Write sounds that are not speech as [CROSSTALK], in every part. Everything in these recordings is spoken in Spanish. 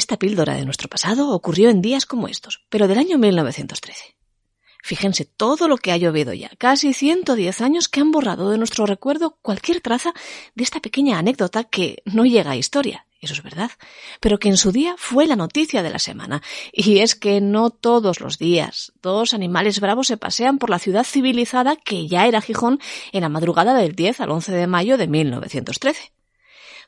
Esta píldora de nuestro pasado ocurrió en días como estos, pero del año 1913. Fíjense todo lo que ha llovido ya, casi 110 años que han borrado de nuestro recuerdo cualquier traza de esta pequeña anécdota que no llega a historia, eso es verdad, pero que en su día fue la noticia de la semana. Y es que no todos los días dos animales bravos se pasean por la ciudad civilizada que ya era Gijón en la madrugada del 10 al 11 de mayo de 1913.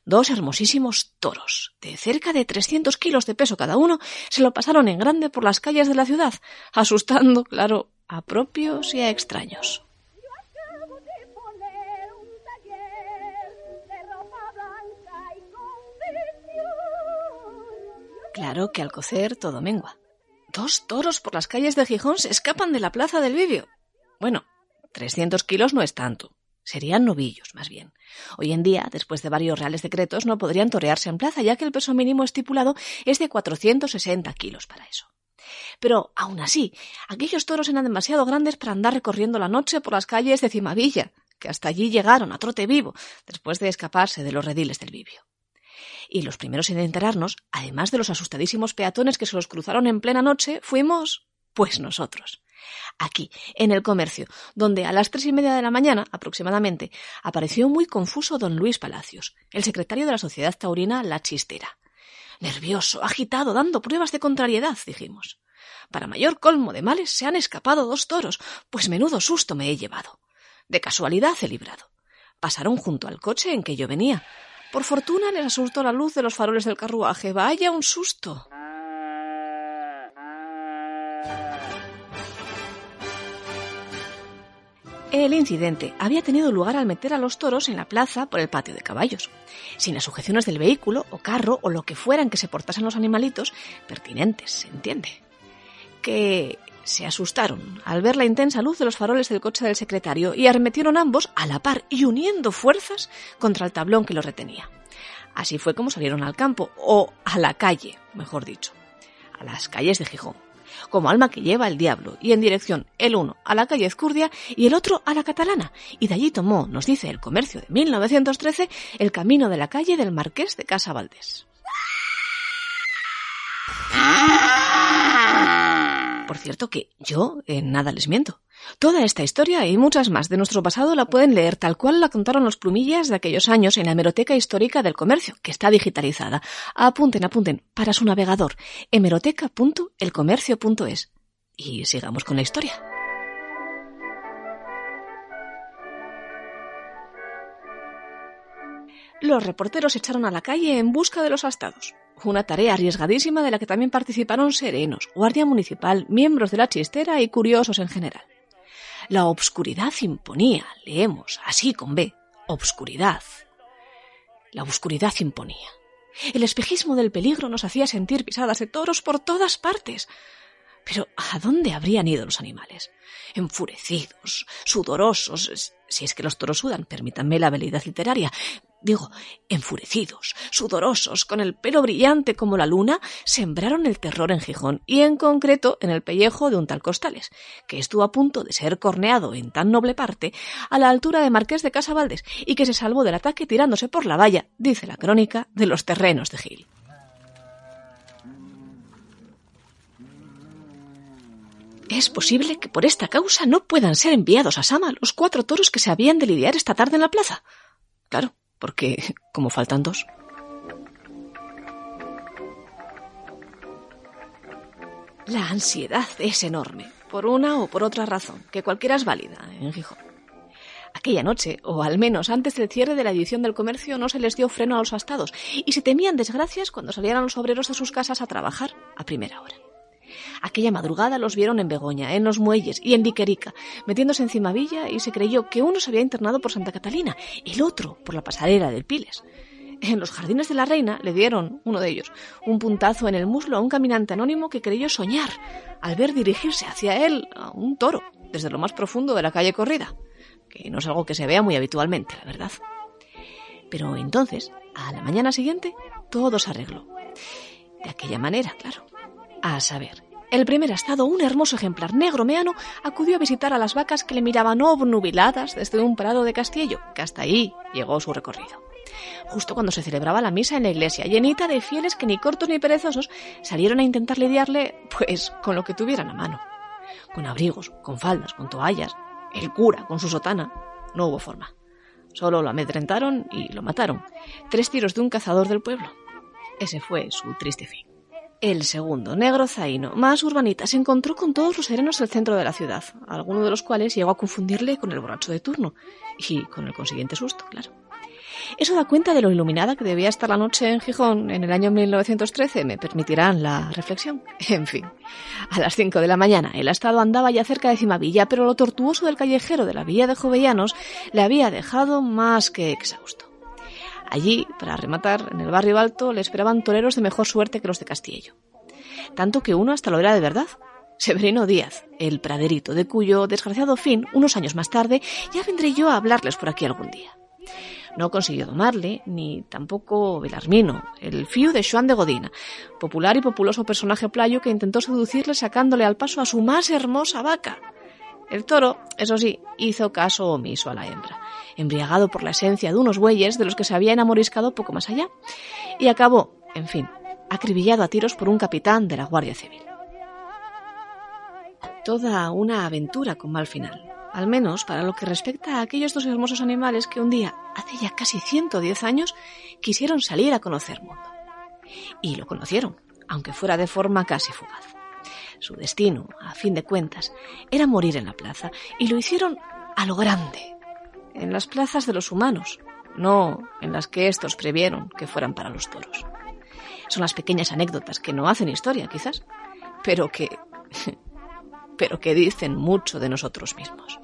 Dos hermosísimos toros, de cerca de 300 kilos de peso cada uno, se lo pasaron en grande por las calles de la ciudad, asustando, claro, a propios y a extraños. Claro que al cocer todo mengua. Dos toros por las calles de Gijón se escapan de la plaza del Vivio. Bueno, 300 kilos no es tanto. Serían novillos, más bien. Hoy en día, después de varios reales decretos, no podrían torearse en plaza, ya que el peso mínimo estipulado es de 460 kilos para eso. Pero, aún así, aquellos toros eran demasiado grandes para andar recorriendo la noche por las calles de Cimavilla, que hasta allí llegaron a trote vivo, después de escaparse de los rediles del Vivio. Y los primeros en enterarnos, además de los asustadísimos peatones que se los cruzaron en plena noche, fuimos, pues nosotros. Aquí, en el comercio, donde a las tres y media de la mañana, aproximadamente, apareció muy confuso don Luis Palacios, el secretario de la Sociedad Taurina La Chistera. Nervioso, agitado, dando pruebas de contrariedad, dijimos. Para mayor colmo de males se han escapado dos toros, pues menudo susto me he llevado. De casualidad he librado. Pasaron junto al coche en que yo venía. Por fortuna les asustó la luz de los faroles del carruaje. Vaya un susto. El incidente había tenido lugar al meter a los toros en la plaza por el patio de caballos, sin las sujeciones del vehículo o carro o lo que fueran que se portasen los animalitos pertinentes, se entiende. Que se asustaron al ver la intensa luz de los faroles del coche del secretario y arremetieron ambos a la par y uniendo fuerzas contra el tablón que los retenía. Así fue como salieron al campo, o a la calle, mejor dicho, a las calles de Gijón como alma que lleva el diablo, y en dirección el uno a la calle Ezcurdia y el otro a la Catalana, y de allí tomó, nos dice el comercio de 1913, el camino de la calle del Marqués de Casa Valdés. Por cierto que yo en nada les miento. Toda esta historia y muchas más de nuestro pasado la pueden leer tal cual la contaron los plumillas de aquellos años en la hemeroteca histórica del comercio, que está digitalizada. Apunten, apunten, para su navegador, hemeroteca.elcomercio.es. Y sigamos con la historia. Los reporteros echaron a la calle en busca de los astados. Una tarea arriesgadísima de la que también participaron serenos, guardia municipal, miembros de la chistera y curiosos en general. La obscuridad imponía, leemos, así con B, obscuridad. La oscuridad imponía. El espejismo del peligro nos hacía sentir pisadas de toros por todas partes. Pero ¿a dónde habrían ido los animales? Enfurecidos, sudorosos, si es que los toros sudan, permítanme la habilidad literaria, digo, enfurecidos, sudorosos, con el pelo brillante como la luna, sembraron el terror en Gijón y en concreto en el pellejo de un tal Costales, que estuvo a punto de ser corneado en tan noble parte a la altura de Marqués de Casavaldes y que se salvó del ataque tirándose por la valla, dice la crónica, de los terrenos de Gil. Es posible que por esta causa no puedan ser enviados a Sama los cuatro toros que se habían de lidiar esta tarde en la plaza. Claro, porque como faltan dos. La ansiedad es enorme, por una o por otra razón, que cualquiera es válida en Gijón. Aquella noche, o al menos antes del cierre de la edición del comercio, no se les dio freno a los astados y se temían desgracias cuando salieran los obreros de sus casas a trabajar a primera hora. Aquella madrugada los vieron en Begoña, en los muelles y en Viquerica, metiéndose en Villa y se creyó que uno se había internado por Santa Catalina, el otro por la pasarela del Piles. En los jardines de la reina le dieron, uno de ellos, un puntazo en el muslo a un caminante anónimo que creyó soñar al ver dirigirse hacia él a un toro desde lo más profundo de la calle corrida, que no es algo que se vea muy habitualmente, la verdad. Pero entonces, a la mañana siguiente, todo se arregló. De aquella manera, claro. A saber, el primer estado, un hermoso ejemplar negro meano, acudió a visitar a las vacas que le miraban obnubiladas desde un prado de Castillo, que hasta ahí llegó su recorrido. justo cuando se celebraba la misa en la iglesia, llenita de fieles que ni cortos ni perezosos salieron a intentar lidiarle, pues, con lo que tuvieran a mano. Con abrigos, con faldas, con toallas, el cura con su sotana. No hubo forma. Solo lo amedrentaron y lo mataron. Tres tiros de un cazador del pueblo. Ese fue su triste fin. El segundo, negro zaino, más urbanita, se encontró con todos los serenos del centro de la ciudad, alguno de los cuales llegó a confundirle con el borracho de turno, y con el consiguiente susto, claro. Eso da cuenta de lo iluminada que debía estar la noche en Gijón en el año 1913, me permitirán la reflexión. [LAUGHS] En fin, a las 5 de la mañana el Estado andaba ya cerca de Cimavilla, pero lo tortuoso del callejero de la Villa de Jovellanos le había dejado más que exhausto. Allí, para rematar, en el barrio alto, le esperaban toreros de mejor suerte que los de Castillo. Tanto que uno hasta lo era de verdad. Severino Díaz, el praderito, de cuyo desgraciado fin, unos años más tarde, ya vendré yo a hablarles por aquí algún día. No consiguió domarle, ni tampoco Belarmino, el fío de Joan de Godina, popular y populoso personaje playo que intentó seducirle sacándole al paso a su más hermosa vaca. El toro, eso sí, hizo caso omiso a la hembra embriagado por la esencia de unos bueyes de los que se había enamoriscado poco más allá, y acabó, en fin, acribillado a tiros por un capitán de la Guardia Civil. Toda una aventura con mal final, al menos para lo que respecta a aquellos dos hermosos animales que un día, hace ya casi 110 años, quisieron salir a conocer mundo. Y lo conocieron, aunque fuera de forma casi fugaz. Su destino, a fin de cuentas, era morir en la plaza, y lo hicieron a lo grande, en las plazas de los humanos, no en las que estos previeron que fueran para los toros. Son las pequeñas anécdotas que no hacen historia, quizás, pero que [LAUGHS] pero que dicen mucho de nosotros mismos.